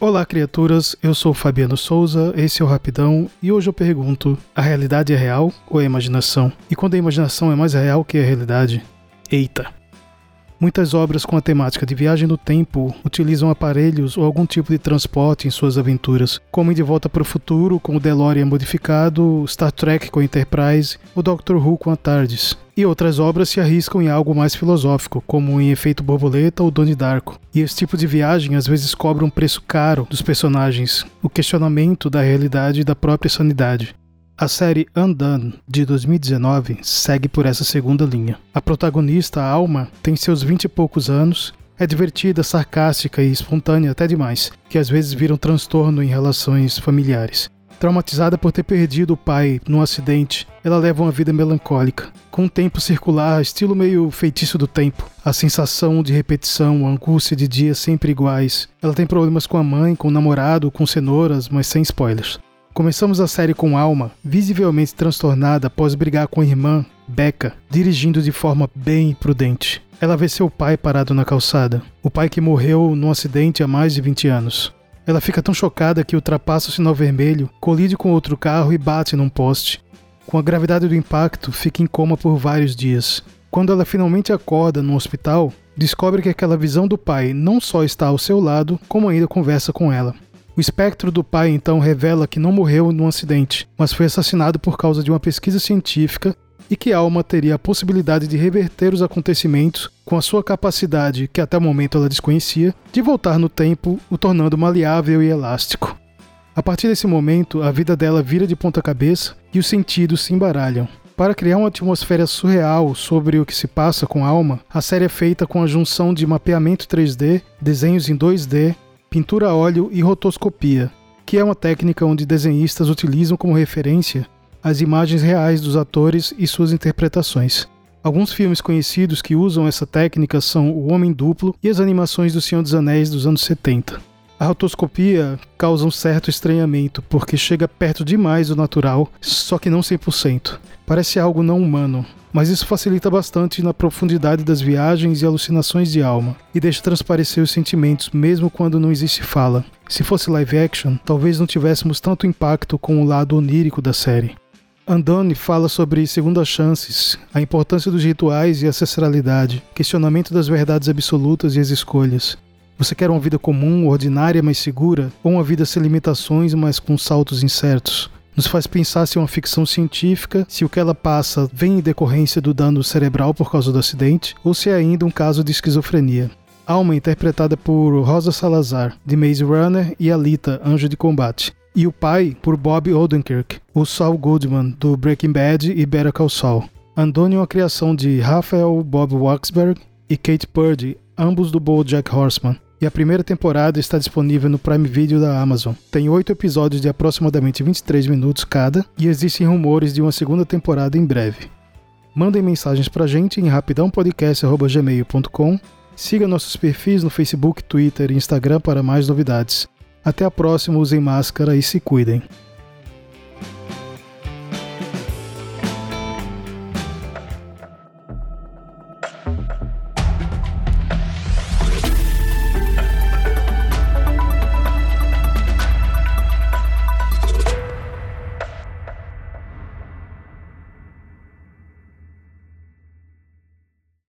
Olá, criaturas. Eu sou Fabiano Souza, esse é o Rapidão e hoje eu pergunto: a realidade é real ou é imaginação? E quando a imaginação é mais real que a realidade? Eita! Muitas obras com a temática de viagem no tempo utilizam aparelhos ou algum tipo de transporte em suas aventuras, como em De Volta para o Futuro com o DeLorean modificado, Star Trek com a Enterprise, o Doctor Who com a TARDIS. E outras obras se arriscam em algo mais filosófico, como em Efeito Borboleta ou Doni Darko. E esse tipo de viagem às vezes cobra um preço caro dos personagens, o questionamento da realidade e da própria sanidade. A série Undone, de 2019, segue por essa segunda linha. A protagonista, Alma, tem seus vinte e poucos anos, é divertida, sarcástica e espontânea até demais, que às vezes vira um transtorno em relações familiares. Traumatizada por ter perdido o pai num acidente, ela leva uma vida melancólica, com um tempo circular, estilo meio feitiço do tempo. A sensação de repetição, a angústia de dias sempre iguais. Ela tem problemas com a mãe, com o namorado, com cenouras, mas sem spoilers. Começamos a série com Alma, visivelmente transtornada após brigar com a irmã, Becca, dirigindo de forma bem prudente. Ela vê seu pai parado na calçada, o pai que morreu num acidente há mais de 20 anos. Ela fica tão chocada que ultrapassa o sinal vermelho, colide com outro carro e bate num poste. Com a gravidade do impacto, fica em coma por vários dias. Quando ela finalmente acorda no hospital, descobre que aquela visão do pai não só está ao seu lado, como ainda conversa com ela. O espectro do pai então revela que não morreu num acidente, mas foi assassinado por causa de uma pesquisa científica e que Alma teria a possibilidade de reverter os acontecimentos com a sua capacidade, que até o momento ela desconhecia, de voltar no tempo, o tornando maleável e elástico. A partir desse momento, a vida dela vira de ponta cabeça e os sentidos se embaralham. Para criar uma atmosfera surreal sobre o que se passa com Alma, a série é feita com a junção de mapeamento 3D, desenhos em 2D, pintura a óleo e rotoscopia, que é uma técnica onde desenhistas utilizam como referência as imagens reais dos atores e suas interpretações. Alguns filmes conhecidos que usam essa técnica são O Homem Duplo e as animações do Senhor dos Anéis dos anos 70. A rotoscopia causa um certo estranhamento, porque chega perto demais do natural, só que não 100%. Parece algo não humano, mas isso facilita bastante na profundidade das viagens e alucinações de alma, e deixa transparecer os sentimentos mesmo quando não existe fala. Se fosse live action, talvez não tivéssemos tanto impacto com o lado onírico da série. Andone fala sobre segundas chances, a importância dos rituais e ancestralidade, questionamento das verdades absolutas e as escolhas. Você quer uma vida comum, ordinária, mas segura, ou uma vida sem limitações, mas com saltos incertos? nos faz pensar se é uma ficção científica, se o que ela passa vem em decorrência do dano cerebral por causa do acidente, ou se é ainda um caso de esquizofrenia. Alma interpretada por Rosa Salazar, de Maze Runner, e Alita, Anjo de Combate. E o pai, por Bob Odenkirk, o Saul Goodman, do Breaking Bad e Better Call Saul. Andoni é uma criação de Raphael Bob Waxberg e Kate Purdy, ambos do BoJack Horseman e a primeira temporada está disponível no Prime Video da Amazon. Tem oito episódios de aproximadamente 23 minutos cada e existem rumores de uma segunda temporada em breve. Mandem mensagens pra gente em rapidãopodcast.gmail.com Siga nossos perfis no Facebook, Twitter e Instagram para mais novidades. Até a próxima, usem máscara e se cuidem.